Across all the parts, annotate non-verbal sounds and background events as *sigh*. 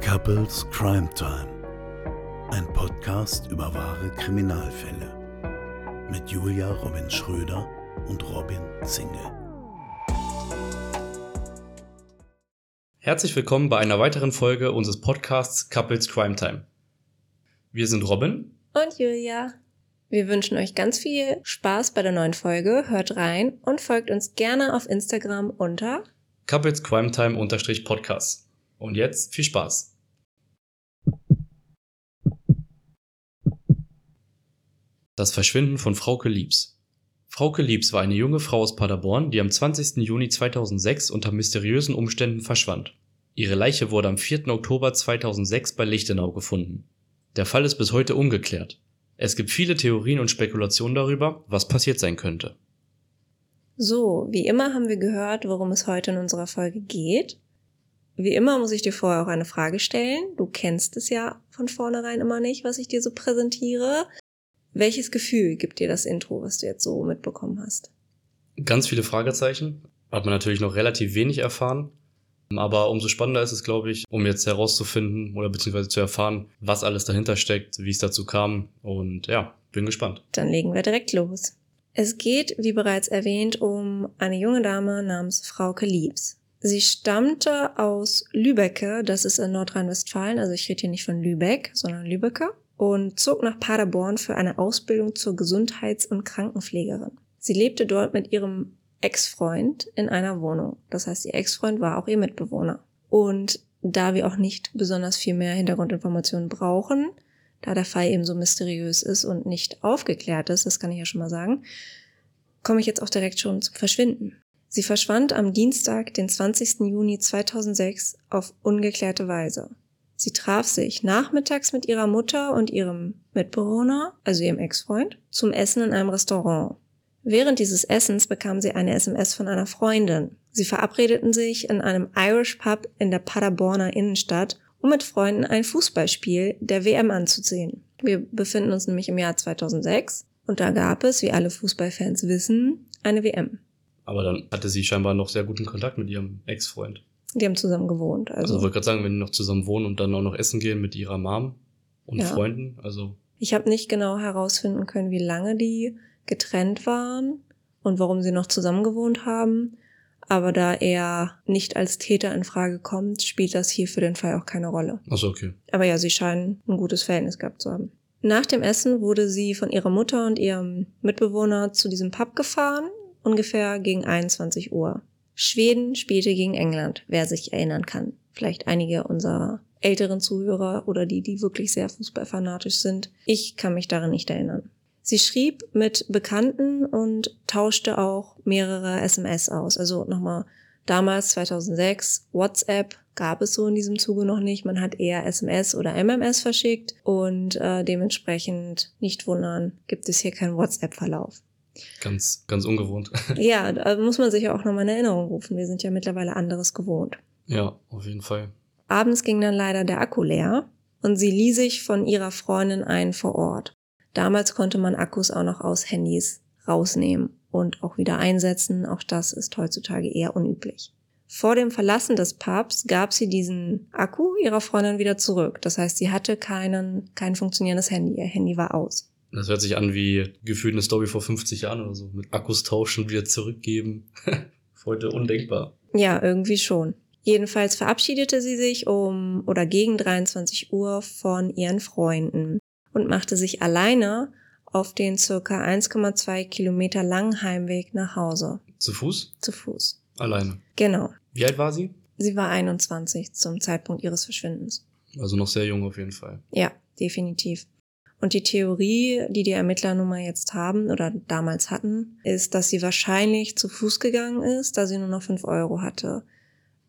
Couples Crime Time. Ein Podcast über wahre Kriminalfälle. Mit Julia Robin Schröder und Robin Zingel. Herzlich willkommen bei einer weiteren Folge unseres Podcasts Couples Crime Time. Wir sind Robin und Julia. Wir wünschen euch ganz viel Spaß bei der neuen Folge. Hört rein und folgt uns gerne auf Instagram unter Couples Crime Time Podcast. Und jetzt viel Spaß. Das Verschwinden von Frauke Liebs. Frauke Liebs war eine junge Frau aus Paderborn, die am 20. Juni 2006 unter mysteriösen Umständen verschwand. Ihre Leiche wurde am 4. Oktober 2006 bei Lichtenau gefunden. Der Fall ist bis heute ungeklärt. Es gibt viele Theorien und Spekulationen darüber, was passiert sein könnte. So, wie immer haben wir gehört, worum es heute in unserer Folge geht. Wie immer muss ich dir vorher auch eine Frage stellen. Du kennst es ja von vornherein immer nicht, was ich dir so präsentiere. Welches Gefühl gibt dir das Intro, was du jetzt so mitbekommen hast? Ganz viele Fragezeichen. Hat man natürlich noch relativ wenig erfahren. Aber umso spannender ist es, glaube ich, um jetzt herauszufinden oder beziehungsweise zu erfahren, was alles dahinter steckt, wie es dazu kam. Und ja, bin gespannt. Dann legen wir direkt los. Es geht, wie bereits erwähnt, um eine junge Dame namens Frauke Liebs. Sie stammte aus Lübecke, das ist in Nordrhein-Westfalen, also ich rede hier nicht von Lübeck, sondern Lübecke, und zog nach Paderborn für eine Ausbildung zur Gesundheits- und Krankenpflegerin. Sie lebte dort mit ihrem Ex-Freund in einer Wohnung. Das heißt, ihr Ex-Freund war auch ihr Mitbewohner. Und da wir auch nicht besonders viel mehr Hintergrundinformationen brauchen, da der Fall eben so mysteriös ist und nicht aufgeklärt ist, das kann ich ja schon mal sagen, komme ich jetzt auch direkt schon zum Verschwinden. Sie verschwand am Dienstag, den 20. Juni 2006, auf ungeklärte Weise. Sie traf sich nachmittags mit ihrer Mutter und ihrem Mitbewohner, also ihrem Ex-Freund, zum Essen in einem Restaurant. Während dieses Essens bekam sie eine SMS von einer Freundin. Sie verabredeten sich in einem Irish Pub in der Paderborner Innenstadt, um mit Freunden ein Fußballspiel der WM anzusehen. Wir befinden uns nämlich im Jahr 2006 und da gab es, wie alle Fußballfans wissen, eine WM. Aber dann hatte sie scheinbar noch sehr guten Kontakt mit ihrem Ex-Freund. Die haben zusammen gewohnt. Also, also ich wollte gerade sagen, wenn die noch zusammen wohnen und dann auch noch essen gehen mit ihrer Mom und ja. Freunden, also. Ich habe nicht genau herausfinden können, wie lange die getrennt waren und warum sie noch zusammen gewohnt haben. Aber da er nicht als Täter in Frage kommt, spielt das hier für den Fall auch keine Rolle. Achso, okay. Aber ja, sie scheinen ein gutes Verhältnis gehabt zu haben. Nach dem Essen wurde sie von ihrer Mutter und ihrem Mitbewohner zu diesem Pub gefahren, ungefähr gegen 21 Uhr. Schweden spielte gegen England, wer sich erinnern kann. Vielleicht einige unserer älteren Zuhörer oder die, die wirklich sehr fußballfanatisch sind. Ich kann mich daran nicht erinnern. Sie schrieb mit Bekannten und tauschte auch mehrere SMS aus. Also nochmal damals 2006 WhatsApp gab es so in diesem Zuge noch nicht. Man hat eher SMS oder MMS verschickt und äh, dementsprechend nicht wundern, gibt es hier keinen WhatsApp-Verlauf. Ganz, ganz ungewohnt. *laughs* ja, da muss man sich ja auch nochmal in Erinnerung rufen. Wir sind ja mittlerweile anderes gewohnt. Ja, auf jeden Fall. Abends ging dann leider der Akku leer und sie lieh sich von ihrer Freundin ein vor Ort. Damals konnte man Akkus auch noch aus Handys rausnehmen und auch wieder einsetzen. Auch das ist heutzutage eher unüblich. Vor dem Verlassen des Pubs gab sie diesen Akku ihrer Freundin wieder zurück. Das heißt, sie hatte keinen, kein funktionierendes Handy. Ihr Handy war aus. Das hört sich an wie gefühlt eine Story vor 50 Jahren oder so. Mit Akkus tauschen, wieder zurückgeben. *laughs* Heute undenkbar. Ja, irgendwie schon. Jedenfalls verabschiedete sie sich um oder gegen 23 Uhr von ihren Freunden und machte sich alleine auf den circa 1,2 Kilometer langen Heimweg nach Hause. Zu Fuß? Zu Fuß. Alleine. Genau. Wie alt war sie? Sie war 21 zum Zeitpunkt ihres Verschwindens. Also noch sehr jung auf jeden Fall. Ja, definitiv. Und die Theorie, die die Ermittler nun mal jetzt haben oder damals hatten, ist, dass sie wahrscheinlich zu Fuß gegangen ist, da sie nur noch 5 Euro hatte.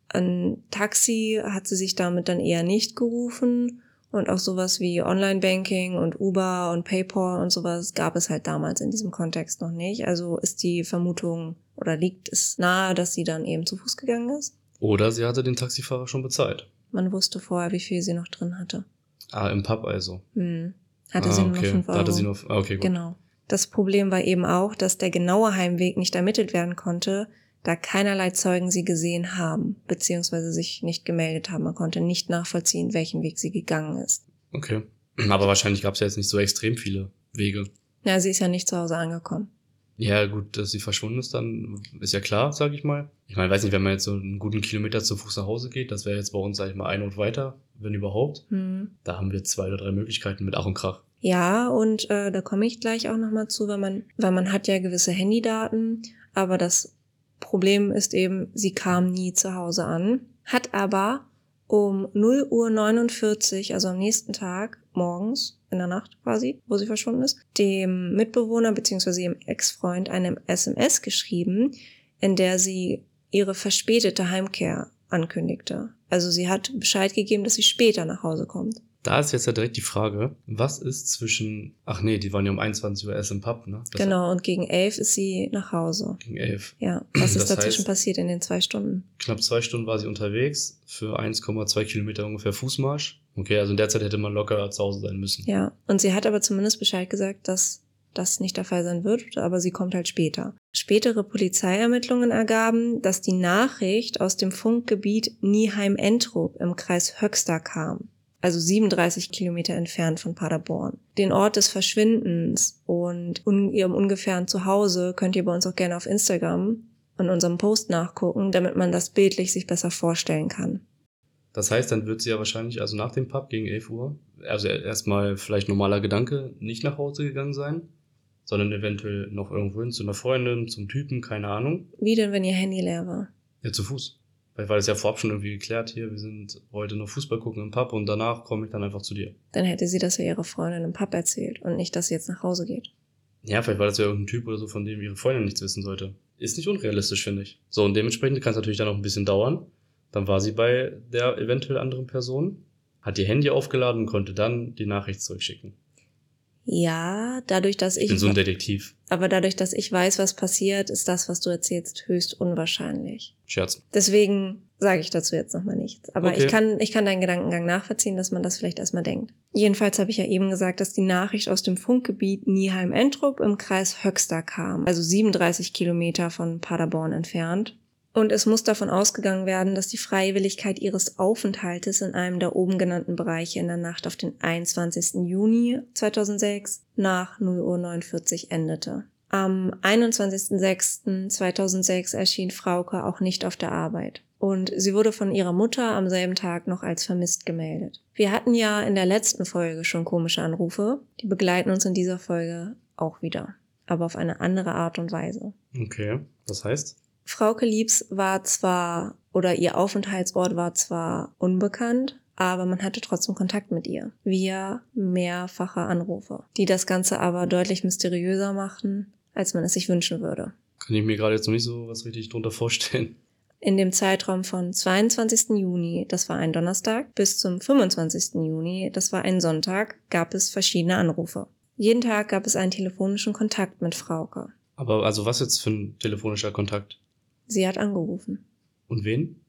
Ein Taxi hat sie sich damit dann eher nicht gerufen und auch sowas wie Online-Banking und Uber und PayPal und sowas gab es halt damals in diesem Kontext noch nicht. Also ist die Vermutung oder liegt es nahe, dass sie dann eben zu Fuß gegangen ist? Oder sie hatte den Taxifahrer schon bezahlt. Man wusste vorher, wie viel sie noch drin hatte. Ah, im Pub also. Hm. Hatte ah, sie nur okay. noch 5 Euro. Hatte sie nur, ah, okay, gut. Genau. Das Problem war eben auch, dass der genaue Heimweg nicht ermittelt werden konnte, da keinerlei Zeugen sie gesehen haben, beziehungsweise sich nicht gemeldet haben. Man konnte nicht nachvollziehen, welchen Weg sie gegangen ist. Okay. *clears throat* Aber wahrscheinlich gab es ja jetzt nicht so extrem viele Wege. Ja, sie ist ja nicht zu Hause angekommen. Ja, gut, dass sie verschwunden ist, dann ist ja klar, sag ich mal. Ich meine, weiß nicht, wenn man jetzt so einen guten Kilometer zu Fuß nach Hause geht, das wäre jetzt bei uns, sag ich mal, ein und weiter, wenn überhaupt. Hm. Da haben wir zwei oder drei Möglichkeiten mit Ach und Krach. Ja, und äh, da komme ich gleich auch nochmal zu, weil man, weil man hat ja gewisse Handydaten, aber das Problem ist eben, sie kam nie zu Hause an, hat aber um 0 Uhr 49, also am nächsten Tag, morgens, in der Nacht quasi, wo sie verschwunden ist, dem Mitbewohner bzw. ihrem Ex-Freund eine SMS geschrieben, in der sie ihre verspätete Heimkehr ankündigte. Also sie hat Bescheid gegeben, dass sie später nach Hause kommt. Da ist jetzt ja direkt die Frage, was ist zwischen, ach nee, die waren ja um 21 Uhr erst im Pub, ne? Das genau, und gegen elf ist sie nach Hause. Gegen elf. Ja, was ist Das dazwischen heißt- passiert in den zwei Stunden? Knapp zwei Stunden war sie unterwegs, für 1,2 Kilometer ungefähr Fußmarsch. Okay, also in der Zeit hätte man locker zu Hause sein müssen. Ja, und sie hat aber zumindest Bescheid gesagt, dass das nicht der Fall sein wird, aber sie kommt halt später. Spätere Polizeiermittlungen ergaben, dass die Nachricht aus dem Funkgebiet Nieheim-Entrup im Kreis Höxter kam, also 37 Kilometer entfernt von Paderborn. Den Ort des Verschwindens und un ihrem ungefähren Zuhause könnt ihr bei uns auch gerne auf Instagram in unserem Post nachgucken, damit man das bildlich sich besser vorstellen kann. Das heißt, dann wird sie ja wahrscheinlich, also nach dem Pub gegen 11 Uhr, also erstmal vielleicht normaler Gedanke, nicht nach Hause gegangen sein, sondern eventuell noch irgendwo hin zu einer Freundin, zum Typen, keine Ahnung. Wie denn, wenn ihr Handy leer war? Ja, zu Fuß. Vielleicht war das ja vorab schon irgendwie geklärt hier, wir sind heute noch Fußball gucken im Pub und danach komme ich dann einfach zu dir. Dann hätte sie das ja ihrer Freundin im Pub erzählt und nicht, dass sie jetzt nach Hause geht. Ja, vielleicht war das ja irgendein Typ oder so, von dem ihre Freundin nichts wissen sollte. Ist nicht unrealistisch, finde ich. So, und dementsprechend kann es natürlich dann noch ein bisschen dauern. Dann war sie bei der eventuell anderen Person, hat ihr Handy aufgeladen und konnte dann die Nachricht zurückschicken. Ja, dadurch, dass Ich ich, bin so ein Detektiv. aber dadurch, dass ich weiß, was passiert, ist das, was du erzählst, höchst unwahrscheinlich. Scherz. Deswegen sage ich dazu jetzt nochmal nichts. Aber Okay. ich kann, ich kann deinen Gedankengang nachvollziehen, dass man das vielleicht erstmal denkt. Jedenfalls habe ich ja eben gesagt, dass die Nachricht aus dem Funkgebiet Nieheim-Entrup im Kreis Höxter kam, also 37 Kilometer von Paderborn entfernt. Und es muss davon ausgegangen werden, dass die Freiwilligkeit ihres Aufenthaltes in einem der oben genannten Bereiche in der Nacht auf den 21. Juni 2006 nach 0.49 Uhr endete. Am 21.06.2006 erschien Frauke auch nicht auf der Arbeit. Und sie wurde von ihrer Mutter am selben Tag noch als vermisst gemeldet. Wir hatten ja in der letzten Folge schon komische Anrufe. Die begleiten uns in dieser Folge auch wieder. Aber auf eine andere Art und Weise. Okay. Das heißt? Frauke Liebs war zwar, oder ihr Aufenthaltsort war zwar unbekannt, aber man hatte trotzdem Kontakt mit ihr. Via mehrfache Anrufe, die das Ganze aber deutlich mysteriöser machten, als man es sich wünschen würde. Kann ich mir gerade jetzt noch nicht so was richtig drunter vorstellen. In dem Zeitraum von 22. Juni, das war ein Donnerstag, bis zum 25. Juni, das war ein Sonntag, gab es verschiedene Anrufe. Jeden Tag gab es einen telefonischen Kontakt mit Frauke. Aber also was jetzt für ein telefonischer Kontakt? Sie hat angerufen. Und wen?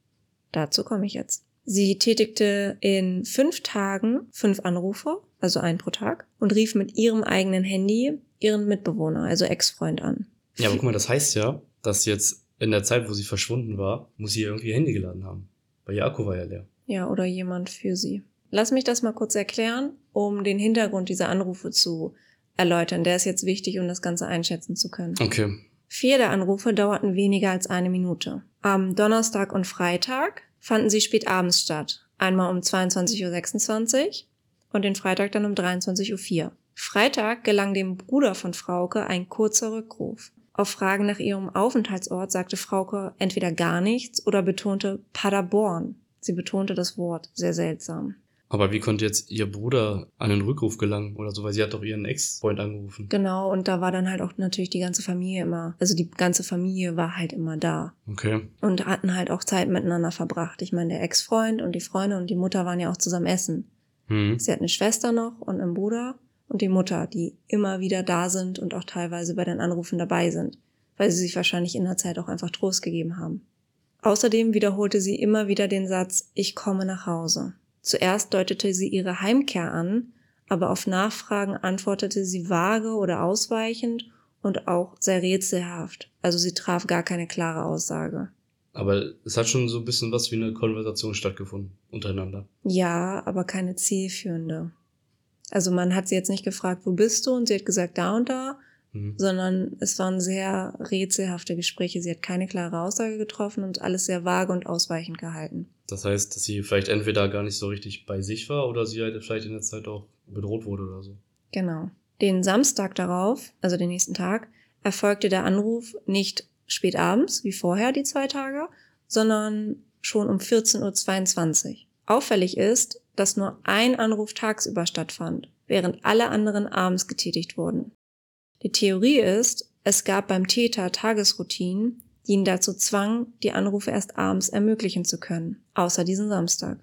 Dazu komme ich jetzt. Sie tätigte in fünf Tagen fünf Anrufe, also ein pro Tag, und rief mit ihrem eigenen Handy ihren Mitbewohner, also Ex-Freund an. Ja, aber guck mal, das heißt ja, dass jetzt in der Zeit, wo sie verschwunden war, muss sie irgendwie ihr Handy geladen haben. Weil ihr Akku war ja leer. Ja, oder jemand für sie. Lass mich das mal kurz erklären, um den Hintergrund dieser Anrufe zu erläutern. Der ist jetzt wichtig, um das Ganze einschätzen zu können. Okay. Vier der Anrufe dauerten weniger als eine Minute. Am Donnerstag und Freitag fanden sie spät abends statt. Einmal um 22.26 Uhr und den Freitag dann um 23.04 Uhr. Freitag gelang dem Bruder von Frauke ein kurzer Rückruf. Auf Fragen nach ihrem Aufenthaltsort sagte Frauke entweder gar nichts oder betonte Paderborn. Sie betonte das Wort sehr seltsam. Aber wie konnte jetzt ihr Bruder an den Rückruf gelangen oder so? Weil sie hat doch ihren Ex-Freund angerufen. Genau, und da war dann halt auch natürlich die ganze Familie immer, also die ganze Familie war halt immer da. Okay. und hatten halt auch Zeit miteinander verbracht. Ich meine, der Ex-Freund und die Freundin und die Mutter waren ja auch zusammen essen. Hm. Sie hat eine Schwester noch und einen Bruder und die Mutter, die immer wieder da sind und auch teilweise bei den Anrufen dabei sind, weil sie sich wahrscheinlich in der Zeit auch einfach Trost gegeben haben. Außerdem wiederholte sie immer wieder den Satz, ich komme nach Hause. Zuerst deutete sie ihre Heimkehr an, aber auf Nachfragen antwortete sie vage oder ausweichend und auch sehr rätselhaft. Also sie traf gar keine klare Aussage. Aber es hat schon so ein bisschen was wie eine Konversation stattgefunden untereinander. Ja, aber keine zielführende. Also man hat sie jetzt nicht gefragt, wo bist du? Und sie hat gesagt, da und da. Mhm. Sondern es waren sehr rätselhafte Gespräche. Sie hat keine klare Aussage getroffen und alles sehr vage und ausweichend gehalten. Das heißt, dass sie vielleicht entweder gar nicht so richtig bei sich war oder sie halt vielleicht in der Zeit auch bedroht wurde oder so. Genau. Den Samstag darauf, also den nächsten Tag, erfolgte der Anruf nicht spät abends, wie vorher die zwei Tage, sondern schon um 14.22 Uhr. Auffällig ist, dass nur ein Anruf tagsüber stattfand, während alle anderen abends getätigt wurden. Die Theorie ist, es gab beim Täter Tagesroutinen, die ihn dazu zwang, die Anrufe erst abends ermöglichen zu können, außer diesen Samstag.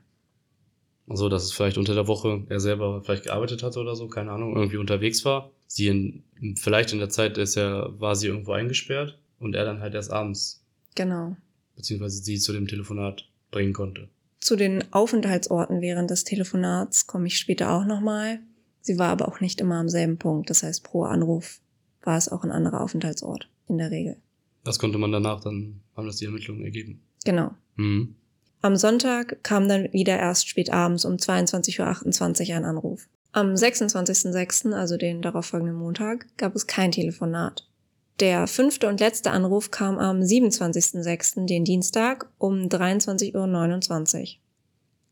Also, dass es vielleicht unter der Woche er selber vielleicht gearbeitet hatte oder so, keine Ahnung, irgendwie unterwegs war. Sie in, vielleicht in der Zeit ist er, war sie irgendwo eingesperrt und er dann halt erst abends, Genau. beziehungsweise sie zu dem Telefonat bringen konnte. Zu den Aufenthaltsorten während des Telefonats komme ich später auch nochmal. Sie war aber auch nicht immer am selben Punkt. Das heißt, pro Anruf war es auch ein anderer Aufenthaltsort in der Regel. Das konnte man danach dann, haben das die Ermittlungen ergeben. Genau. Mhm. Am Sonntag kam dann wieder erst spät abends um 22.28 Uhr ein Anruf. Am 26.06., also den darauffolgenden Montag, gab es kein Telefonat. Der fünfte und letzte Anruf kam am 27.06., den Dienstag, um 23.29 Uhr.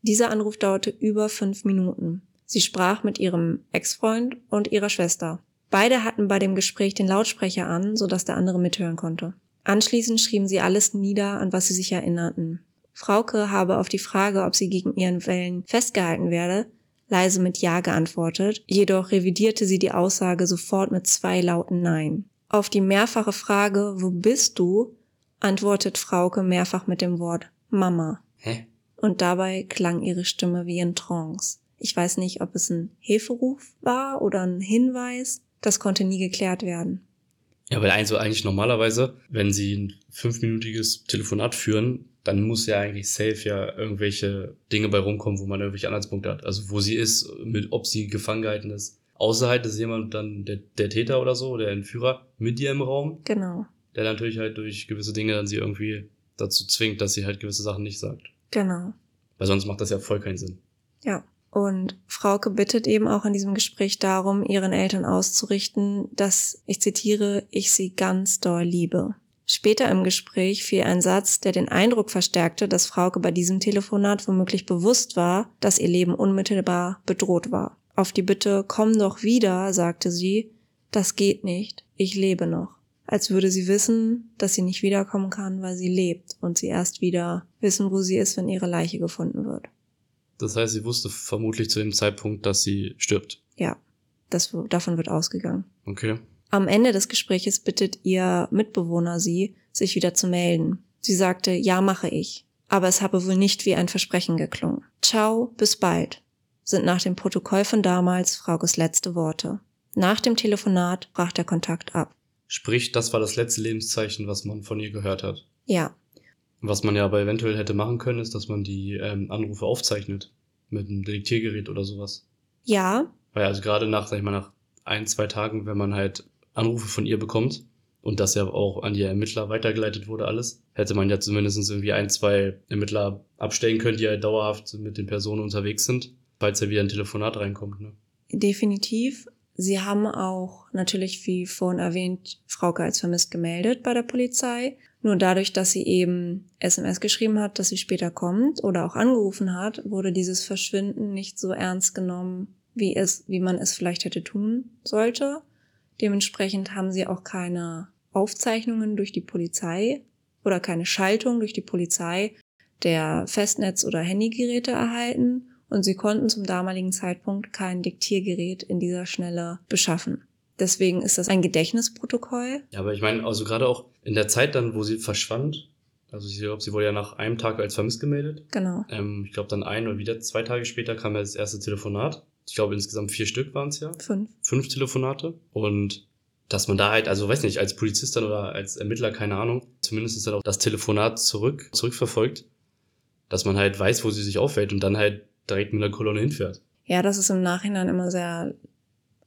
Dieser Anruf dauerte über fünf Minuten. Sie sprach mit ihrem Ex-Freund und ihrer Schwester. Beide hatten bei dem Gespräch den Lautsprecher an, sodass der andere mithören konnte. Anschließend schrieben sie alles nieder, an was sie sich erinnerten. Frauke habe auf die Frage, ob sie gegen ihren Wellen festgehalten werde, leise mit Ja geantwortet, jedoch revidierte sie die Aussage sofort mit zwei lauten Nein. Auf die mehrfache Frage, wo bist du, antwortet Frauke mehrfach mit dem Wort Mama. Hä? Und dabei klang ihre Stimme wie in Trance. Ich weiß nicht, ob es ein Hilferuf war oder ein Hinweis. Das konnte nie geklärt werden. Ja, weil also eigentlich normalerweise, wenn sie ein fünfminütiges Telefonat führen, dann muss ja eigentlich safe ja irgendwelche Dinge bei rumkommen, wo man irgendwelche Anhaltspunkte hat. Also wo sie ist, mit, ob sie gefangen gehalten ist. Außer halt ist jemand dann der, der Täter oder so, der Entführer mit ihr im Raum, Genau, der natürlich halt durch gewisse Dinge dann sie irgendwie dazu zwingt, dass sie halt gewisse Sachen nicht sagt. genau. Weil sonst macht das ja voll keinen Sinn. Ja. Und Frauke bittet eben auch in diesem Gespräch darum, ihren Eltern auszurichten, dass, ich zitiere, ich sie ganz doll liebe. Später im Gespräch fiel ein Satz, der den Eindruck verstärkte, dass Frauke bei diesem Telefonat womöglich bewusst war, dass ihr Leben unmittelbar bedroht war. Auf die Bitte, komm doch wieder, sagte sie, das geht nicht, ich lebe noch. Als würde sie wissen, dass sie nicht wiederkommen kann, weil sie lebt und sie erst wieder wissen, wo sie ist, wenn ihre Leiche gefunden wird. Das heißt, sie wusste vermutlich zu dem Zeitpunkt, dass sie stirbt. Ja, das, davon wird ausgegangen. Okay. Am Ende des Gespräches bittet ihr Mitbewohner sie, sich wieder zu melden. Sie sagte, ja, mache ich. Aber es habe wohl nicht wie ein Versprechen geklungen. Ciao, bis bald, sind nach dem Protokoll von damals Fraukes letzte Worte. Nach dem Telefonat brach der Kontakt ab. Sprich, das war das letzte Lebenszeichen, was man von ihr gehört hat. Ja, Was man ja aber eventuell hätte machen können, ist, dass man die ähm, Anrufe aufzeichnet. Mit einem Diktiergerät oder sowas. ja, Weil also gerade nach, sag ich mal, nach ein, zwei Tagen, wenn man halt Anrufe von ihr bekommt und das ja auch an die Ermittler weitergeleitet wurde alles, hätte man ja zumindest irgendwie ein, zwei Ermittler abstellen können, die halt dauerhaft mit den Personen unterwegs sind, falls ja wieder ein Telefonat reinkommt. Ne? definitiv. Sie haben auch natürlich, wie vorhin erwähnt, Frauke als vermisst gemeldet bei der Polizei. Nur dadurch, dass sie eben SMS geschrieben hat, dass sie später kommt oder auch angerufen hat, wurde dieses Verschwinden nicht so ernst genommen, wie es, wie man es vielleicht hätte tun sollte. Dementsprechend haben sie auch keine Aufzeichnungen durch die Polizei oder keine Schaltung durch die Polizei der Festnetz- oder Handygeräte erhalten und sie konnten zum damaligen Zeitpunkt kein Diktiergerät in dieser Schnelle beschaffen. Deswegen ist das ein Gedächtnisprotokoll. Ja, aber ich meine, also gerade auch in der Zeit dann, wo sie verschwand, also ich glaube, sie wurde ja nach einem Tag als vermisst gemeldet. Genau. Ähm, ich glaube, dann ein oder wieder zwei Tage später kam ja das erste Telefonat. Ich glaube, insgesamt vier Stück waren es ja. Fünf. Fünf Telefonate. Und dass man da halt, also weiß nicht, als Polizist dann oder als Ermittler, keine Ahnung, zumindest ist dann auch das Telefonat zurück, zurückverfolgt, dass man halt weiß, wo sie sich aufhält und dann halt direkt mit einer Kolonne hinfährt. Ja, das ist im Nachhinein immer sehr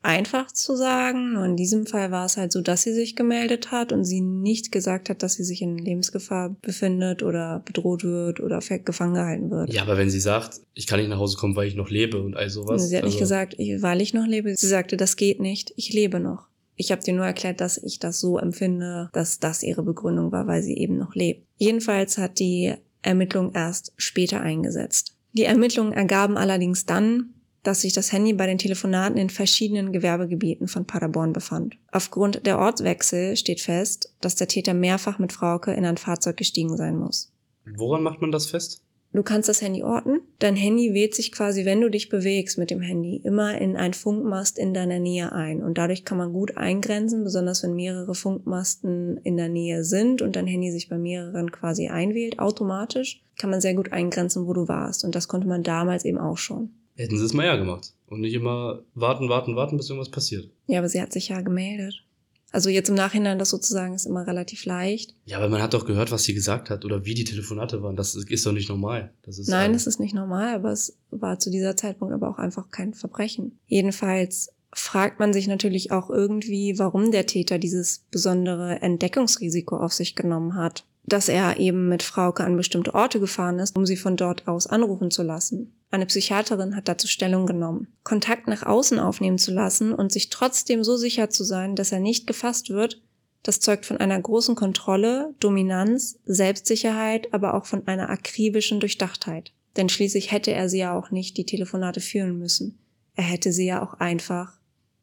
einfach zu sagen. Nur in diesem Fall war es halt so, dass sie sich gemeldet hat und sie nicht gesagt hat, dass sie sich in Lebensgefahr befindet oder bedroht wird oder gefangen gehalten wird. Ja, aber wenn sie sagt, ich kann nicht nach Hause kommen, weil ich noch lebe und all sowas. Sie hat also, nicht gesagt, weil ich noch lebe. Sie sagte, das geht nicht, ich lebe noch. Ich habe dir nur erklärt, dass ich das so empfinde, dass das ihre Begründung war, weil sie eben noch lebt. Jedenfalls hat die Ermittlung erst später eingesetzt. Die Ermittlungen ergaben allerdings dann, dass sich das Handy bei den Telefonaten in verschiedenen Gewerbegebieten von Paderborn befand. Aufgrund der Ortswechsel steht fest, dass der Täter mehrfach mit Frauke in ein Fahrzeug gestiegen sein muss. Woran macht man das fest? Du kannst das Handy orten. Dein Handy wählt sich quasi, wenn du dich bewegst mit dem Handy, immer in ein Funkmast in deiner Nähe ein. Und dadurch kann man gut eingrenzen, besonders wenn mehrere Funkmasten in der Nähe sind und dein Handy sich bei mehreren quasi einwählt, automatisch, kann man sehr gut eingrenzen, wo du warst. Und das konnte man damals eben auch schon. Hätten sie es mal ja gemacht. Und nicht immer warten, warten, warten, bis irgendwas passiert. Ja, aber sie hat sich ja gemeldet. Also jetzt im Nachhinein das sozusagen ist immer relativ leicht. Ja, aber man hat doch gehört, was sie gesagt hat oder wie die Telefonate waren. Das ist doch nicht normal. Das ist Nein, das ist nicht normal, aber es war zu dieser Zeitpunkt aber auch einfach kein Verbrechen. Jedenfalls fragt man sich natürlich auch irgendwie, warum der Täter dieses besondere Entdeckungsrisiko auf sich genommen hat. Dass er eben mit Frauke an bestimmte Orte gefahren ist, um sie von dort aus anrufen zu lassen. Eine Psychiaterin hat dazu Stellung genommen. Kontakt nach außen aufnehmen zu lassen und sich trotzdem so sicher zu sein, dass er nicht gefasst wird, das zeugt von einer großen Kontrolle, Dominanz, Selbstsicherheit, aber auch von einer akribischen Durchdachtheit. Denn schließlich hätte er sie ja auch nicht die Telefonate führen müssen. Er hätte sie ja auch einfach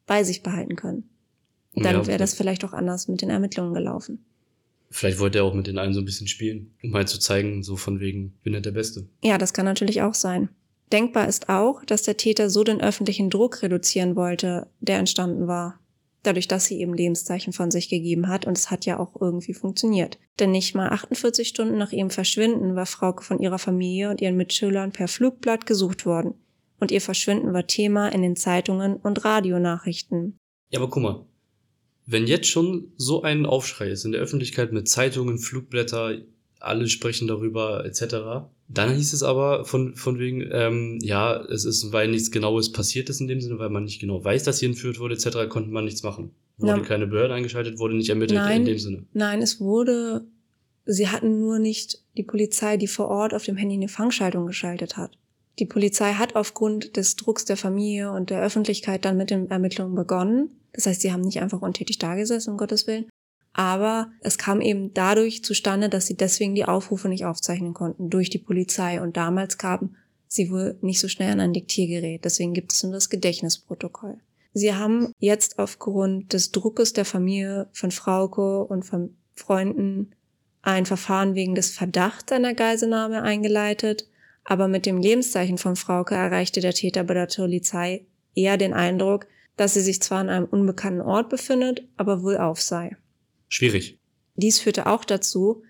bei sich behalten können. Dann ja, wäre das vielleicht auch anders mit den Ermittlungen gelaufen. Vielleicht wollte er auch mit den allen so ein bisschen spielen, um halt zu zeigen, so von wegen, bin nicht der Beste. Ja, das kann natürlich auch sein. Denkbar ist auch, dass der Täter so den öffentlichen Druck reduzieren wollte, der entstanden war. Dadurch, dass sie eben Lebenszeichen von sich gegeben hat und es hat ja auch irgendwie funktioniert. Denn nicht mal 48 Stunden nach ihrem Verschwinden war Frauke von ihrer Familie und ihren Mitschülern per Flugblatt gesucht worden. Und ihr Verschwinden war Thema in den Zeitungen und Radionachrichten. Ja, aber guck mal, wenn jetzt schon so ein Aufschrei ist in der Öffentlichkeit mit Zeitungen, Flugblätter, alle sprechen darüber etc., dann hieß es aber von, von wegen, ähm, ja, es ist, weil nichts Genaues passiert ist in dem Sinne, weil man nicht genau weiß, dass hier entführt wurde, etc., konnte man nichts machen. Wurde ja. keine Behörde eingeschaltet, wurde nicht ermittelt nein, in dem Sinne. Nein, es wurde, sie hatten nur nicht die Polizei, die vor Ort auf dem Handy eine Fangschaltung geschaltet hat. Die Polizei hat aufgrund des Drucks der Familie und der Öffentlichkeit dann mit den Ermittlungen begonnen. Das heißt, sie haben nicht einfach untätig dagesessen, um Gottes Willen, aber es kam eben dadurch zustande, dass sie deswegen die Aufrufe nicht aufzeichnen konnten durch die Polizei. Und damals kamen sie wohl nicht so schnell an ein Diktiergerät. Deswegen gibt es nur das Gedächtnisprotokoll. Sie haben jetzt aufgrund des Druckes der Familie von Frauke und von Freunden ein Verfahren wegen des Verdachts einer Geiselnahme eingeleitet. Aber mit dem Lebenszeichen von Frauke erreichte der Täter bei der Polizei eher den Eindruck, dass sie sich zwar an einem unbekannten Ort befindet, aber wohl auf sei. Schwierig. Dies führte auch dazu,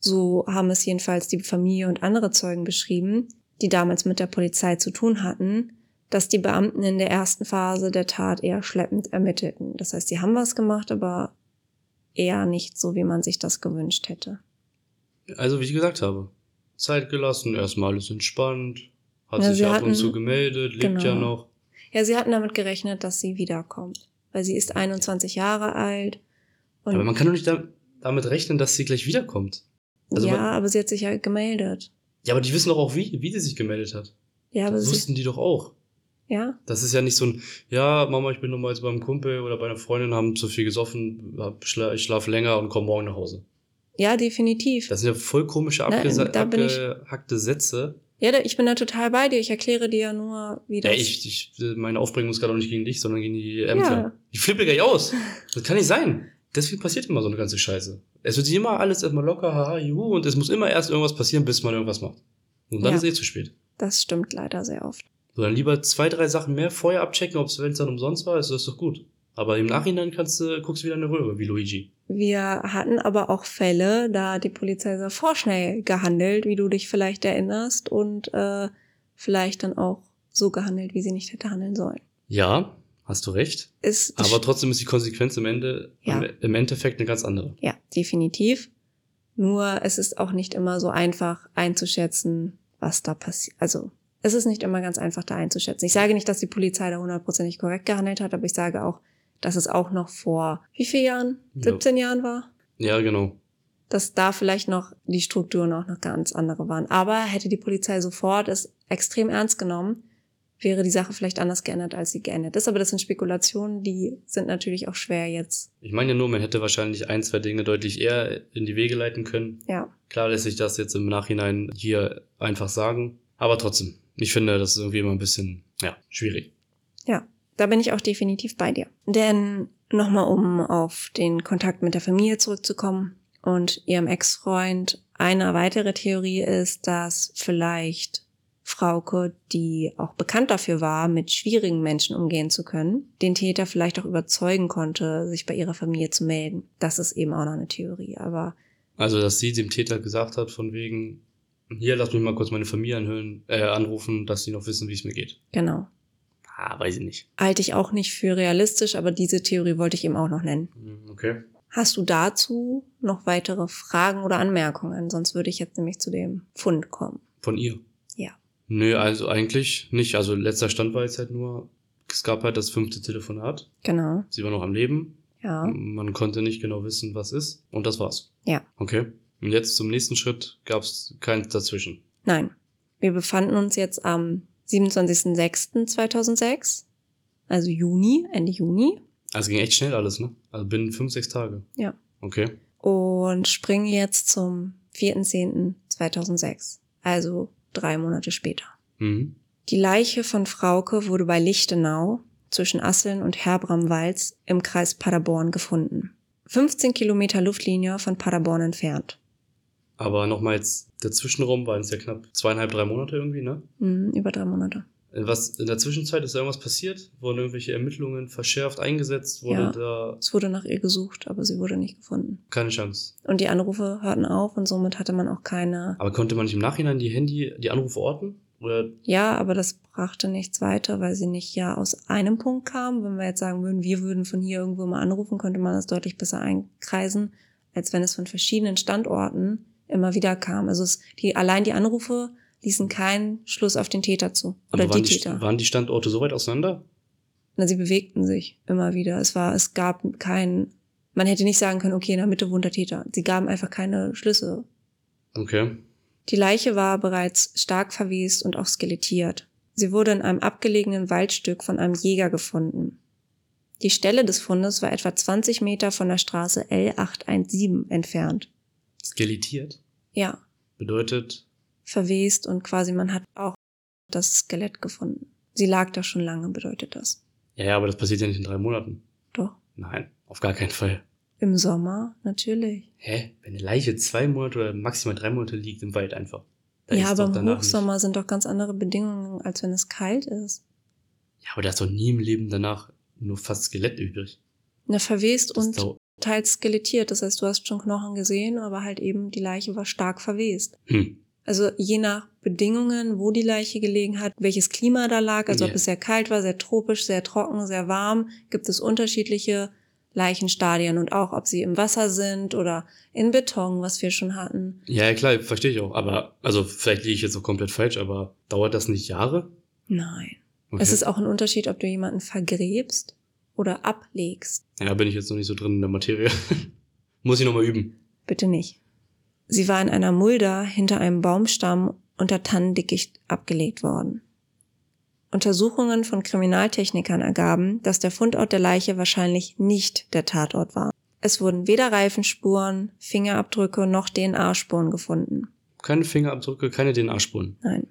so haben es jedenfalls die Familie und andere Zeugen beschrieben, die damals mit der Polizei zu tun hatten, dass die Beamten in der ersten Phase der Tat eher schleppend ermittelten. Das heißt, sie haben was gemacht, aber eher nicht so, wie man sich das gewünscht hätte. Also, wie ich gesagt habe, Zeit gelassen, erstmal alles entspannt, hat ja, sich ab hatten, und zu gemeldet, lebt genau. ja noch. Ja, sie hatten damit gerechnet, dass sie wiederkommt, weil sie ist 21 Jahre alt und aber man kann doch nicht da, damit rechnen, dass sie gleich wiederkommt. Also ja, man, aber sie hat sich ja gemeldet. Ja, aber die wissen doch auch, wie, wie sie sich gemeldet hat. Ja, aber das wussten die doch auch. Ja. Das ist ja nicht so ein, ja, Mama, ich bin nochmal jetzt beim Kumpel oder bei einer Freundin, haben zu viel gesoffen, ich schlafe länger und komme morgen nach Hause. Ja, definitiv. Das sind ja voll komische abgehackte Sätze. Ja, ich bin da total bei dir. Ich erkläre dir ja nur, wie das. Ja, ich, ich, meine Aufbringung ist gerade auch nicht gegen dich, sondern gegen die Ämter. Ja. Ich flippe gleich aus. Das kann nicht sein deswegen passiert immer so eine ganze Scheiße. Es wird immer alles erstmal locker, haha, juhu, und es muss immer erst irgendwas passieren, bis man irgendwas macht. Und dann ja, ist eh zu spät. Das stimmt leider sehr oft. So, dann lieber zwei, drei Sachen mehr vorher abchecken, ob es dann umsonst war, ist das doch gut. Aber im Nachhinein kannst du, guckst du wieder eine Röhre, wie Luigi. Wir hatten aber auch Fälle, da hat die Polizei sehr vorschnell gehandelt, wie du dich vielleicht erinnerst, und äh, vielleicht dann auch so gehandelt, wie sie nicht hätte handeln sollen. Ja, Hast du recht. Ist Aber trotzdem ist die Konsequenz im, Ende, ja. im Endeffekt eine ganz andere. Ja, definitiv. Nur es ist auch nicht immer so einfach einzuschätzen, was da passiert. Also Es ist nicht immer ganz einfach da einzuschätzen. Ich sage nicht, dass die Polizei da hundertprozentig korrekt gehandelt hat, aber ich sage auch, dass es auch noch vor wie vielen Jahren? Ja. 17 Jahren war? Ja, genau. Dass da vielleicht noch die Strukturen auch noch ganz andere waren. Aber hätte die Polizei sofort es extrem ernst genommen, wäre die Sache vielleicht anders geändert, als sie geändert ist. Aber das sind Spekulationen, die sind natürlich auch schwer jetzt. Ich meine ja nur, man hätte wahrscheinlich ein, zwei Dinge deutlich eher in die Wege leiten können. Ja, Klar lässt sich das jetzt im Nachhinein hier einfach sagen. Aber trotzdem, ich finde, das ist irgendwie immer ein bisschen, ja, schwierig. ja, da bin ich auch definitiv bei dir. Denn nochmal, um auf den Kontakt mit der Familie zurückzukommen und ihrem Ex-Freund, eine weitere Theorie ist, dass vielleicht Frauke, die auch bekannt dafür war, mit schwierigen Menschen umgehen zu können, den Täter vielleicht auch überzeugen konnte, sich bei ihrer Familie zu melden. Das ist eben auch noch eine Theorie. Aber Also, dass sie dem Täter gesagt hat, von wegen, hier, lass mich mal kurz meine Familie anhören, äh, anrufen, dass sie noch wissen, wie es mir geht. genau. Ah, weiß ich nicht. Halte ich auch nicht für realistisch, aber diese Theorie wollte ich eben auch noch nennen. Hm, Okay. Hast du dazu noch weitere Fragen oder Anmerkungen? Sonst würde ich jetzt nämlich zu dem Fund kommen. Von ihr? Nö, also eigentlich nicht. Also letzter Stand war jetzt halt nur, es gab halt das fünfte Telefonat. Genau. Sie war noch am Leben. Ja. Man konnte nicht genau wissen, was ist. Und das war's. Ja. Okay. Und jetzt zum nächsten Schritt gab es keins dazwischen. Nein. Wir befanden uns jetzt am 27.06.2006, also Juni, Ende Juni, Also ging echt schnell alles, ne? Also binnen fünf, sechs Tage. Ja. Okay. und springen jetzt zum 4.10.2006, also drei Monate später. Mhm. Die Leiche von Frauke wurde bei Lichtenau zwischen Asseln und Herbramwalz im Kreis Paderborn gefunden. 15 Kilometer Luftlinie von Paderborn entfernt. Aber nochmal jetzt, der Zwischenraum waren es ja knapp zweieinhalb, drei Monate irgendwie, ne? Mhm, über drei Monate. Was in der Zwischenzeit ist da irgendwas passiert? Wurden irgendwelche Ermittlungen verschärft eingesetzt? Wurde Ja. da Es wurde nach ihr gesucht, aber sie wurde nicht gefunden. keine Chance? Und die Anrufe hörten auf und somit hatte man auch keine. Aber konnte man nicht im Nachhinein die Handy, die Anrufe orten? Oder Ja, aber das brachte nichts weiter, weil sie nicht ja aus einem Punkt kam. Wenn wir jetzt sagen würden, wir würden von hier irgendwo mal anrufen, könnte man das deutlich besser einkreisen, als wenn es von verschiedenen Standorten immer wieder kam. Also es, die, allein die Anrufe ließen keinen Schluss auf den Täter zu. Oder aber waren die die, Täter. waren die Standorte so weit auseinander? Na, sie bewegten sich immer wieder. Es war, es gab kein, man hätte nicht sagen können, okay, in der Mitte wohnt der Täter. Sie gaben einfach keine Schlüsse. Okay. Die Leiche war bereits stark verwest und auch skelettiert. Sie wurde in einem abgelegenen Waldstück von einem Jäger gefunden. Die Stelle des Fundes war etwa 20 Meter von der Straße L817 entfernt. Skelettiert? Ja, Bedeutet, verwest und quasi man hat auch das Skelett gefunden. Sie lag da schon lange, bedeutet das. ja, ja, aber das passiert ja nicht in drei Monaten. Doch. Nein, auf gar keinen Fall. Im Sommer, natürlich. Hä? Wenn eine Leiche zwei Monate oder maximal drei Monate liegt im Wald einfach. ja, aber im Hochsommer sind doch ganz andere Bedingungen, als wenn es kalt ist. Nicht. Ja, aber da ist doch nie im Leben danach nur fast Skelett übrig. Na, verwest Das und teils skelettiert. Das heißt, du hast schon Knochen gesehen, aber halt eben die Leiche war stark verwest. hm. Also je nach Bedingungen, wo die Leiche gelegen hat, welches Klima da lag, also ob es sehr kalt war, sehr tropisch, sehr trocken, sehr warm, gibt es unterschiedliche Leichenstadien und auch, ob sie im Wasser sind oder in Beton, was wir schon hatten. Ja, klar, verstehe ich auch. Aber, also vielleicht liege ich jetzt auch komplett falsch, aber dauert das nicht Jahre? Nein. Okay. Es ist auch ein Unterschied, ob du jemanden vergräbst oder ablegst. ja, bin ich jetzt noch nicht so drin in der Materie. *laughs* Muss ich nochmal üben. Bitte nicht. Sie war in einer Mulda hinter einem Baumstamm unter Tannendickicht abgelegt worden. Untersuchungen von Kriminaltechnikern ergaben, dass der Fundort der Leiche wahrscheinlich nicht der Tatort war. Es wurden weder Reifenspuren, Fingerabdrücke noch DNA-Spuren gefunden. Keine Fingerabdrücke, keine DNA-Spuren. Nein.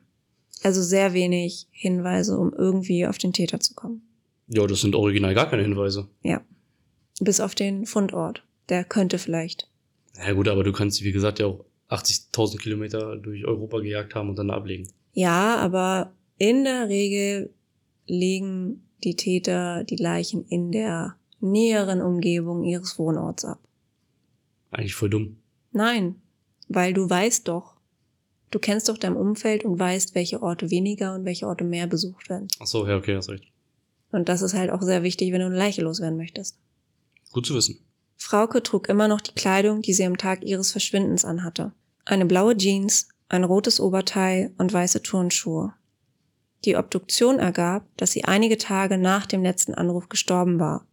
Also sehr wenig Hinweise, um irgendwie auf den Täter zu kommen. Ja, das sind original gar keine Hinweise. Ja. Bis auf den Fundort. Der könnte vielleicht. Ja gut, aber du kannst, wie gesagt, ja auch 80.000 Kilometer durch Europa gejagt haben und dann ablegen. Ja, aber in der Regel legen die Täter die Leichen in der näheren Umgebung ihres Wohnorts ab. Eigentlich voll dumm. Nein, weil du weißt doch, du kennst doch dein Umfeld und weißt, welche Orte weniger und welche Orte mehr besucht werden. Ach so, ja, okay, hast recht. Und das ist halt auch sehr wichtig, wenn du eine Leiche loswerden möchtest. Gut zu wissen. Frauke trug immer noch die Kleidung, die sie am Tag ihres Verschwindens anhatte. Eine blaue Jeans, ein rotes Oberteil und weiße Turnschuhe. Die Obduktion ergab, dass sie einige Tage nach dem letzten Anruf gestorben war.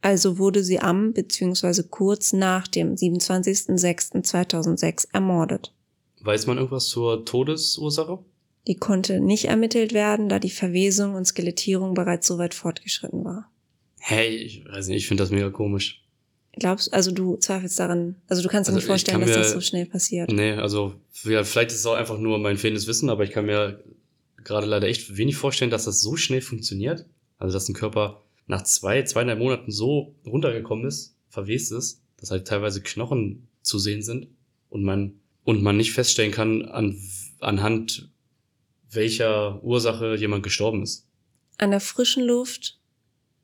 Also wurde sie am bzw. kurz nach dem 27.06.2006 ermordet. Weiß man irgendwas zur Todesursache? Die konnte nicht ermittelt werden, da die Verwesung und Skelettierung bereits so weit fortgeschritten war. Hey, ich weiß nicht, ich finde das mega komisch. Glaubst also du zweifelst daran, also du kannst dir Also nicht vorstellen, dass das so schnell passiert. Nee, also ja, vielleicht ist es auch einfach nur mein fehlendes Wissen, aber ich kann mir gerade leider echt wenig vorstellen, dass das so schnell funktioniert. Also dass ein Körper nach zwei, zweieinhalb Monaten so runtergekommen ist, verwest ist, dass halt teilweise Knochen zu sehen sind und man und man nicht feststellen kann, an, anhand welcher Ursache jemand gestorben ist. An der frischen Luft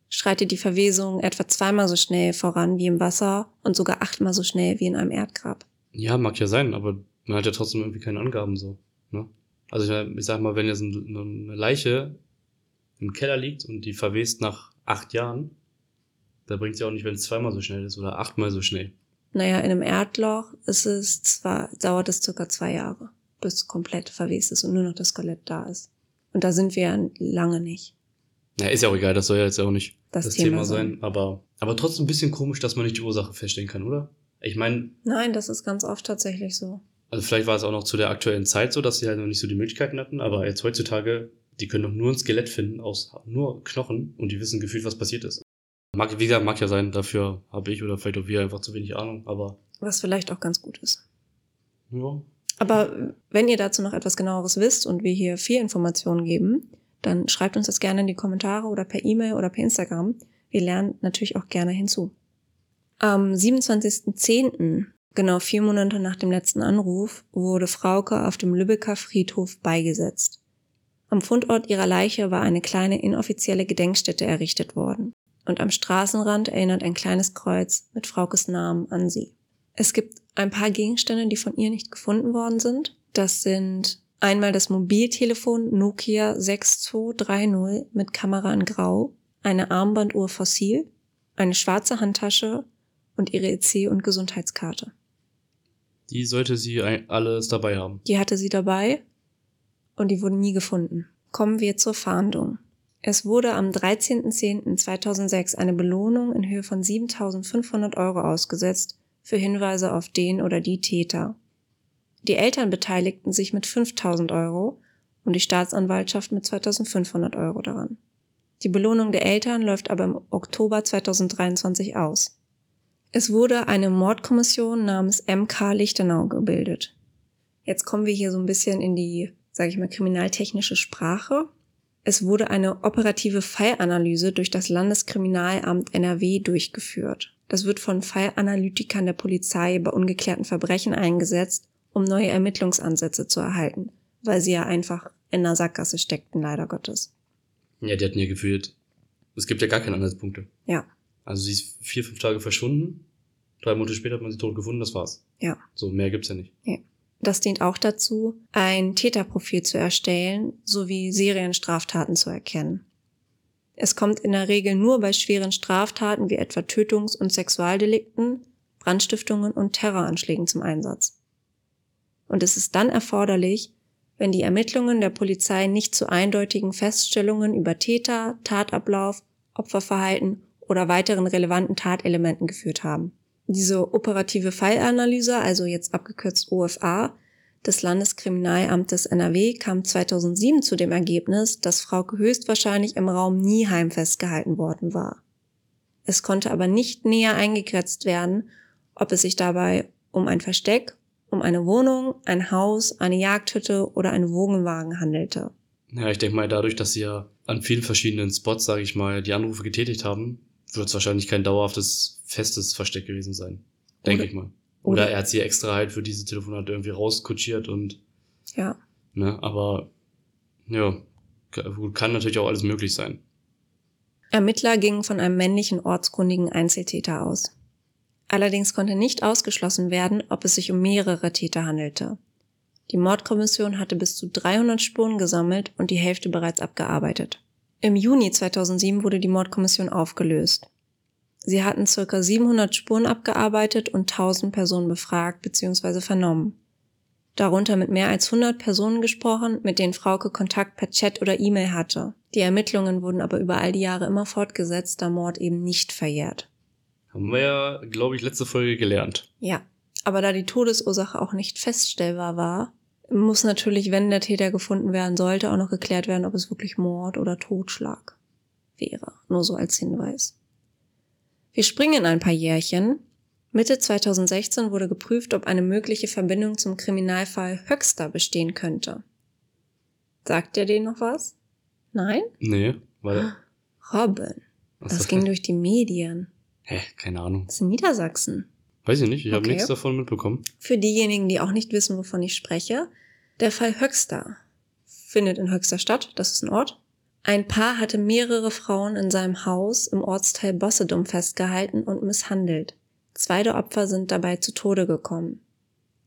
schreitet die Verwesung etwa zweimal so schnell voran wie im Wasser und sogar achtmal so schnell wie in einem Erdgrab. Ja, mag ja sein, aber man hat ja trotzdem irgendwie keine Angaben so. Ne? Also ich, ich sag mal, wenn jetzt ein- eine Leiche im Keller liegt und die verwest nach acht Jahren, da bringt sie auch nicht, wenn es zweimal so schnell ist oder achtmal so schnell. Naja, in einem Erdloch ist es zwar, dauert es circa zwei Jahre, bis es komplett verwest ist und nur noch das Skelett da ist. Und da sind wir ja lange nicht. Ja, ist ja auch egal, das soll ja jetzt auch nicht Das das, Thema Thema, sein. aber, aber trotzdem ein bisschen komisch, dass man nicht die Ursache feststellen kann, oder? Ich meine, Nein, das ist ganz oft tatsächlich so. also vielleicht war es auch noch zu der aktuellen Zeit so, dass sie halt noch nicht so die Möglichkeiten hatten, aber jetzt heutzutage, die können doch nur ein Skelett finden aus nur Knochen und die wissen gefühlt, was passiert ist. Mag, wie gesagt, mag ja sein, dafür habe ich oder vielleicht auch wir einfach zu wenig Ahnung, aber Was vielleicht auch ganz gut ist. ja. Aber wenn ihr dazu noch etwas genaueres wisst und wir hier viel Informationen geben, dann schreibt uns das gerne in die Kommentare oder per E-Mail oder per Instagram. Wir lernen natürlich auch gerne hinzu. Am 27.10., genau vier Monate nach dem letzten Anruf, wurde Frauke auf dem Lübecker Friedhof beigesetzt. Am Fundort ihrer Leiche war eine kleine inoffizielle Gedenkstätte errichtet worden. Und am Straßenrand erinnert ein kleines Kreuz mit Fraukes Namen an sie. Es gibt ein paar Gegenstände, die von ihr nicht gefunden worden sind. Das sind einmal das Mobiltelefon Nokia 6230 mit Kamera in Grau, eine Armbanduhr Fossil, eine schwarze Handtasche und ihre EC- und Gesundheitskarte. Die sollte sie alles dabei haben. Die hatte sie dabei und die wurden nie gefunden. Kommen wir zur Fahndung. Es wurde am 13.10.2006 eine Belohnung in Höhe von 7.500 Euro ausgesetzt für Hinweise auf den oder die Täter. Die Eltern beteiligten sich mit 5.000 Euro und die Staatsanwaltschaft mit 2.500 Euro daran. Die Belohnung der Eltern läuft aber im Oktober 2023 aus. Es wurde eine Mordkommission namens MK Lichtenau gebildet. Jetzt kommen wir hier so ein bisschen in die, sage ich mal, kriminaltechnische Sprache. Es wurde eine operative Fallanalyse durch das Landeskriminalamt NRW durchgeführt. Das wird von Fallanalytikern der Polizei bei ungeklärten Verbrechen eingesetzt, um neue Ermittlungsansätze zu erhalten, weil sie ja einfach in einer Sackgasse steckten, leider Gottes. Ja, die hatten ja gefühlt, es gibt ja gar keine Anhaltspunkte. Ja. Also sie ist vier, fünf Tage verschwunden, drei Monate später hat man sie tot gefunden, das war's. Ja. So, mehr gibt's ja nicht. Das dient auch dazu, ein Täterprofil zu erstellen sowie Serienstraftaten zu erkennen. Es kommt in der Regel nur bei schweren Straftaten wie etwa Tötungs- und Sexualdelikten, Brandstiftungen und Terroranschlägen zum Einsatz. Und es ist dann erforderlich, wenn die Ermittlungen der Polizei nicht zu eindeutigen Feststellungen über Täter, Tatablauf, Opferverhalten oder weiteren relevanten Tatelementen geführt haben. Diese operative Fallanalyse, also jetzt abgekürzt OFA, des Landeskriminalamtes NRW kam 2007 zu dem Ergebnis, dass Frauke höchstwahrscheinlich im Raum Nieheim festgehalten worden war. Es konnte aber nicht näher eingegrenzt werden, ob es sich dabei um ein Versteck, um eine Wohnung, ein Haus, eine Jagdhütte oder einen Wogenwagen handelte. Ja, ich denke mal, dadurch, dass sie ja an vielen verschiedenen Spots, sage ich mal, die Anrufe getätigt haben, wird es wahrscheinlich kein dauerhaftes, festes Versteck gewesen sein. Denke ich mal. Oder, oder- er hat sie extra halt für diese Telefonate irgendwie rauskutschiert und, Ja, ne, aber, ja, kann kann natürlich auch alles möglich sein. Ermittler gingen von einem männlichen ortskundigen Einzeltäter aus. Allerdings konnte nicht ausgeschlossen werden, ob es sich um mehrere Täter handelte. Die Mordkommission hatte bis zu 300 Spuren gesammelt und die Hälfte bereits abgearbeitet. Im Juni 2007 wurde die Mordkommission aufgelöst. Sie hatten ca. 700 Spuren abgearbeitet und 1000 Personen befragt bzw. vernommen. darunter mit mehr als 100 Personen gesprochen, mit denen Frauke Kontakt per Chat oder E-Mail hatte. Die Ermittlungen wurden aber über all die Jahre immer fortgesetzt, da Mord eben nicht verjährt. Haben wir ja, glaube ich, letzte Folge gelernt. Ja, aber da die Todesursache auch nicht feststellbar war, muss natürlich, wenn der Täter gefunden werden sollte, auch noch geklärt werden, ob es wirklich Mord oder Totschlag wäre. Nur so als Hinweis. Wir springen ein paar Jährchen. Mitte 2016 wurde geprüft, ob eine mögliche Verbindung zum Kriminalfall Höxter bestehen könnte. Sagt ihr denen noch was? Nein? Nee, weil. *gasps* Robin. Was Das ging durch die Medien. Hä, keine Ahnung. Das ist in Niedersachsen. Weiß ich nicht, ich habe Okay. nichts davon mitbekommen. Für diejenigen, die auch nicht wissen, wovon ich spreche, der Fall Höxter findet in Höxter statt, das ist ein Ort. Ein Paar hatte mehrere Frauen in seinem Haus im Ortsteil Bossedum festgehalten und misshandelt. Zwei der Opfer sind dabei zu Tode gekommen.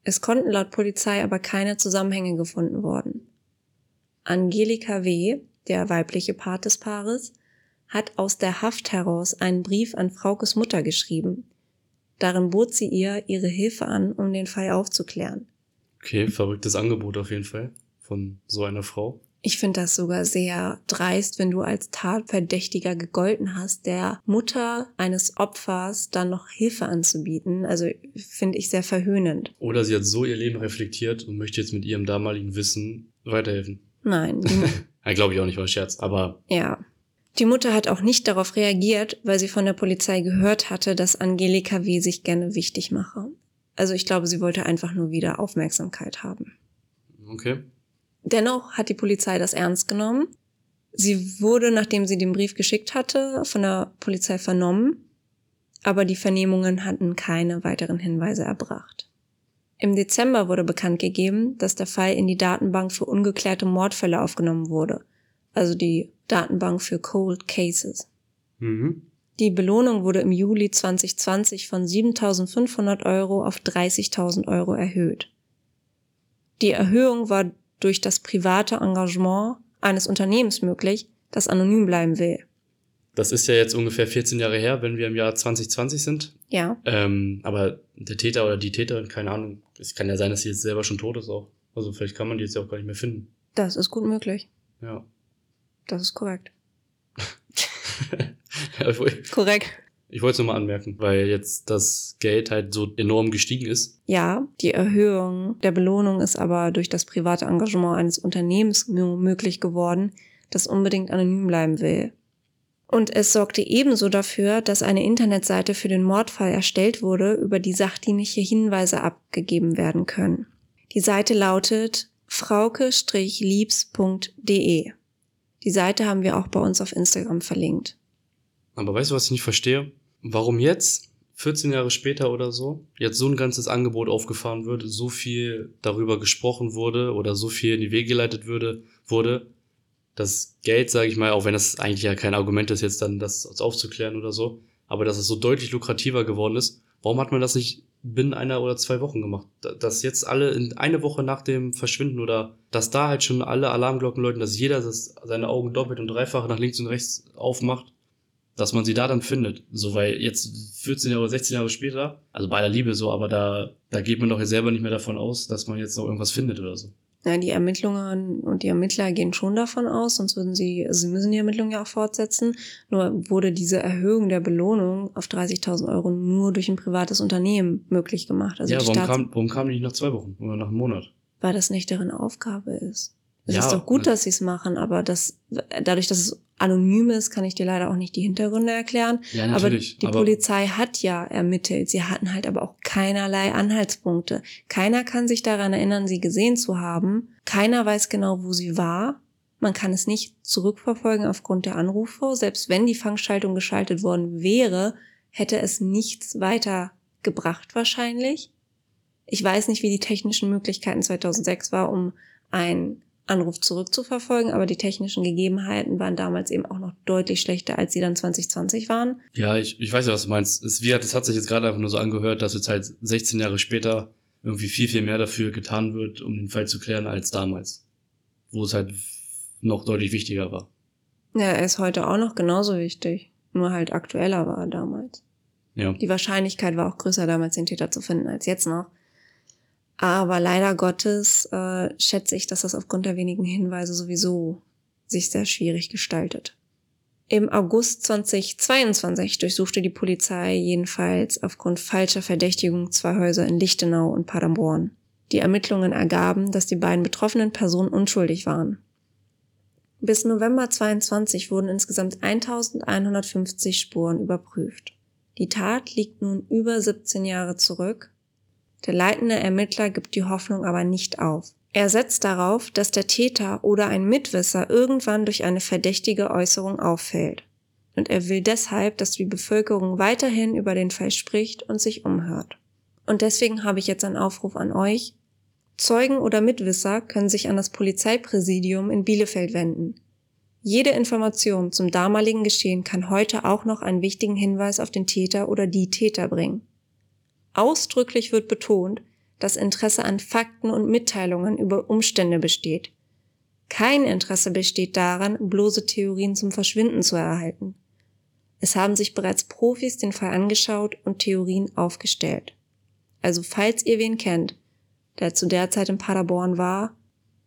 Es konnten laut Polizei aber keine Zusammenhänge gefunden worden. Angelika W., der weibliche Part des Paares, hat aus der Haft heraus einen Brief an Fraukes Mutter geschrieben. Darin bot sie ihr ihre Hilfe an, um den Fall aufzuklären. Okay, verrücktes Angebot auf jeden Fall von so einer Frau. Ich finde das sogar sehr dreist, wenn du als Tatverdächtiger gegolten hast, der Mutter eines Opfers dann noch Hilfe anzubieten. Also finde ich sehr verhöhnend. Oder sie hat so ihr Leben reflektiert und möchte jetzt mit ihrem damaligen Wissen weiterhelfen. Nein, *laughs* Ja, glaube ich auch nicht, war Scherz. Aber ja. Die Mutter hat auch nicht darauf reagiert, weil sie von der Polizei gehört hatte, dass Angelika W. sich gerne wichtig mache. Also ich glaube, sie wollte einfach nur wieder Aufmerksamkeit haben. okay. Dennoch hat die Polizei das ernst genommen. Sie wurde, nachdem sie den Brief geschickt hatte, von der Polizei vernommen, aber die Vernehmungen hatten keine weiteren Hinweise erbracht. Im Dezember wurde bekannt gegeben, dass der Fall in die Datenbank für ungeklärte Mordfälle aufgenommen wurde, also die Datenbank für Cold Cases. Mhm. Die Belohnung wurde im Juli 2020 von 7.500 Euro auf 30.000 Euro erhöht. Die Erhöhung war durch das private Engagement eines Unternehmens möglich, das anonym bleiben will. Das ist ja jetzt ungefähr 14 Jahre her, wenn wir im Jahr 2020 sind. Ja, Ähm, aber der Täter oder die Täterin, keine Ahnung, es kann ja sein, dass sie jetzt selber schon tot ist auch. Also vielleicht kann man die jetzt ja auch gar nicht mehr finden. das ist gut möglich. Ja. Das ist korrekt. *laughs* ich wollte Korrekt. es nochmal anmerken, weil jetzt das Geld halt so enorm gestiegen ist. Ja, die Erhöhung der Belohnung ist aber durch das private Engagement eines Unternehmens möglich geworden, das unbedingt anonym bleiben will. Und es sorgte ebenso dafür, dass eine Internetseite für den Mordfall erstellt wurde, über die sachdienliche Hinweise abgegeben werden können. Die Seite lautet frauke-liebs.de. Die Seite haben wir auch bei uns auf Instagram verlinkt. Aber weißt du, was ich nicht verstehe? Warum jetzt, 14 Jahre später oder so, jetzt so ein ganzes Angebot aufgefahren wird, so viel darüber gesprochen wurde oder so viel in die Wege geleitet würde, wurde, das Geld, sage ich mal, auch wenn das eigentlich ja kein Argument ist, jetzt dann das aufzuklären oder so, aber dass es so deutlich lukrativer geworden ist, warum hat man das nicht binnen einer oder zwei Wochen gemacht? Da- Dass jetzt alle in eine Woche nach dem Verschwinden oder dass da halt schon alle Alarmglocken läuten, dass jeder das, seine Augen doppelt und dreifach nach links und rechts aufmacht, dass man sie da dann findet. So, weil jetzt 14 Jahre, 16 Jahre später, also bei aller Liebe so, aber da, da geht man doch jetzt selber nicht mehr davon aus, dass man jetzt noch irgendwas findet oder so. Ja, die Ermittlungen und die Ermittler gehen schon davon aus, sonst würden sie, also sie müssen die Ermittlungen ja auch fortsetzen. Nur wurde diese Erhöhung der Belohnung auf 30.000 Euro nur durch ein privates Unternehmen möglich gemacht. Also ja, warum Staats kam, warum kam die nicht nach zwei Wochen oder nach einem Monat? weil das nicht deren Aufgabe ist. Es Ja, ist doch gut, ne- dass sie es machen, aber das, dadurch, dass es anonym ist, kann ich dir leider auch nicht die Hintergründe erklären. Ja, Aber die Polizei hat ja ermittelt. Sie hatten halt aber auch keinerlei Anhaltspunkte. Keiner kann sich daran erinnern, sie gesehen zu haben. Keiner weiß genau, wo sie war. Man kann es nicht zurückverfolgen aufgrund der Anrufe. Selbst wenn die Fangschaltung geschaltet worden wäre, hätte es nichts weiter gebracht wahrscheinlich. Ich weiß nicht, wie die technischen Möglichkeiten 2006 war, um einen Anruf zurückzuverfolgen, aber die technischen Gegebenheiten waren damals eben auch noch deutlich schlechter, als sie dann 2020 waren. Ja, ich, ich weiß ja, was du meinst. Es, wie, das hat sich jetzt gerade einfach nur so angehört, dass jetzt halt 16 Jahre später irgendwie viel, viel mehr dafür getan wird, um den Fall zu klären, als damals. Wo es halt noch deutlich wichtiger war. Ja, er ist heute auch noch genauso wichtig, nur halt aktueller war er damals. Ja. Die Wahrscheinlichkeit war auch größer damals, den Täter zu finden, als jetzt noch. Aber leider Gottes äh, schätze ich, dass das aufgrund der wenigen Hinweise sowieso sich sehr schwierig gestaltet. Im August 2022 durchsuchte die Polizei jedenfalls aufgrund falscher Verdächtigung zwei Häuser in Lichtenau und Paderborn. Die Ermittlungen ergaben, dass die beiden betroffenen Personen unschuldig waren. Bis November 22 wurden insgesamt 1150 Spuren überprüft. Die Tat liegt nun über 17 Jahre zurück. Der leitende Ermittler gibt die Hoffnung aber nicht auf. Er setzt darauf, dass der Täter oder ein Mitwisser irgendwann durch eine verdächtige Äußerung auffällt. Und er will deshalb, dass die Bevölkerung weiterhin über den Fall spricht und sich umhört. Und deswegen habe ich jetzt einen Aufruf an euch. Zeugen oder Mitwisser können sich an das Polizeipräsidium in Bielefeld wenden. Jede Information zum damaligen Geschehen kann heute auch noch einen wichtigen Hinweis auf den Täter oder die Täter bringen. Ausdrücklich wird betont, dass Interesse an Fakten und Mitteilungen über Umstände besteht. Kein Interesse besteht daran, bloße Theorien zum Verschwinden zu erhalten. Es haben sich bereits Profis den Fall angeschaut und Theorien aufgestellt. Also falls ihr wen kennt, der zu der Zeit in Paderborn war,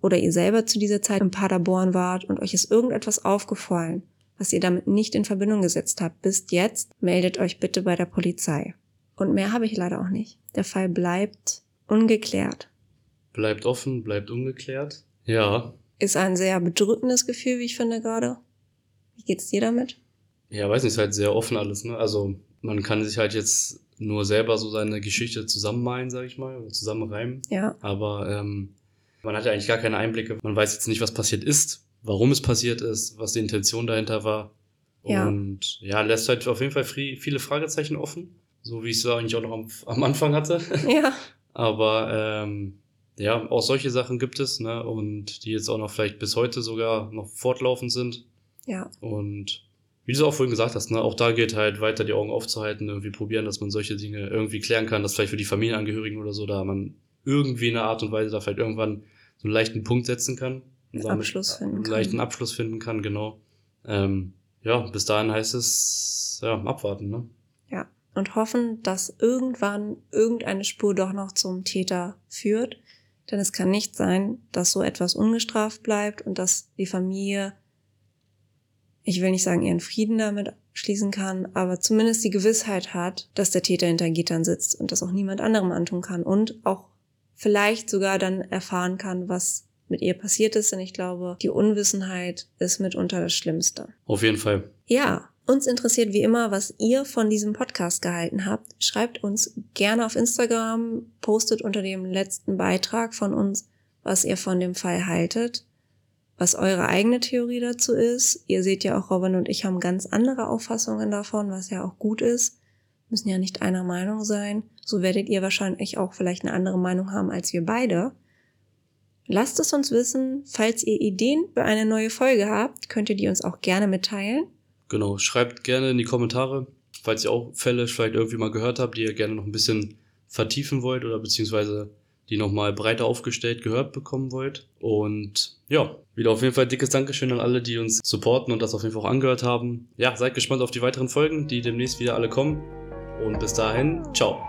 oder ihr selber zu dieser Zeit in Paderborn wart und euch ist irgendetwas aufgefallen, was ihr damit nicht in Verbindung gesetzt habt bis jetzt, meldet euch bitte bei der Polizei. Und mehr habe ich leider auch nicht. Der Fall bleibt ungeklärt. Bleibt offen, bleibt ungeklärt. Ja. Ist ein sehr bedrückendes Gefühl, wie ich finde gerade. Wie geht's dir damit? Ja, weiß nicht, ist halt sehr offen alles, ne? Also man kann sich halt jetzt nur selber so seine Geschichte zusammenmalen, sag ich mal, oder zusammenreimen. Ja. Aber ähm, man hat ja eigentlich gar keine Einblicke. Man weiß jetzt nicht, was passiert ist, warum es passiert ist, was die Intention dahinter war. Ja. Und ja, lässt halt auf jeden Fall viele Fragezeichen offen. So wie ich es eigentlich auch noch am, am Anfang hatte. *laughs* Ja. Aber ähm, ja, auch solche Sachen gibt es, ne? Und die jetzt auch noch vielleicht bis heute sogar noch fortlaufend sind. Ja. Und wie du es auch vorhin gesagt hast, ne, auch da geht halt weiter die Augen aufzuhalten, irgendwie probieren, dass man solche Dinge irgendwie klären kann, dass vielleicht für die Familienangehörigen oder so, da man irgendwie in einer Art und Weise da vielleicht irgendwann so einen leichten Punkt setzen kann. Und Abschluss finden einen leichten Abschluss finden kann, genau. Ähm, ja, bis dahin heißt es, ja, abwarten, ne? Und hoffen, dass irgendwann irgendeine Spur doch noch zum Täter führt. Denn es kann nicht sein, dass so etwas ungestraft bleibt und dass die Familie ich will nicht sagen, ihren Frieden damit schließen kann, aber zumindest die Gewissheit hat, dass der Täter hinter Gittern sitzt und das auch niemand anderem antun kann und auch vielleicht sogar dann erfahren kann, was mit ihr passiert ist, denn ich glaube, die Unwissenheit ist mitunter das Schlimmste. Auf jeden Fall. Ja, uns interessiert wie immer, was ihr von diesem Podcast gehalten habt. Schreibt uns gerne auf Instagram, postet unter dem letzten Beitrag von uns, was ihr von dem Fall haltet was eure eigene Theorie dazu ist. Ihr seht ja auch, Robin und ich haben ganz andere Auffassungen davon, was ja auch gut ist. Müssen ja nicht einer Meinung sein. So werdet ihr wahrscheinlich auch vielleicht eine andere Meinung haben als wir beide. Lasst es uns wissen. Falls ihr Ideen für eine neue Folge habt, könnt ihr die uns auch gerne mitteilen. Genau, schreibt gerne in die Kommentare, falls ihr auch Fälle vielleicht irgendwie mal gehört habt, die ihr gerne noch ein bisschen vertiefen wollt oder beziehungsweise die nochmal breiter aufgestellt gehört bekommen wollt. Und ja, wieder auf jeden Fall dickes Dankeschön an alle, die uns supporten und das auf jeden Fall auch angehört haben. Ja, seid gespannt auf die weiteren Folgen, die demnächst wieder alle kommen. Und bis dahin, ciao.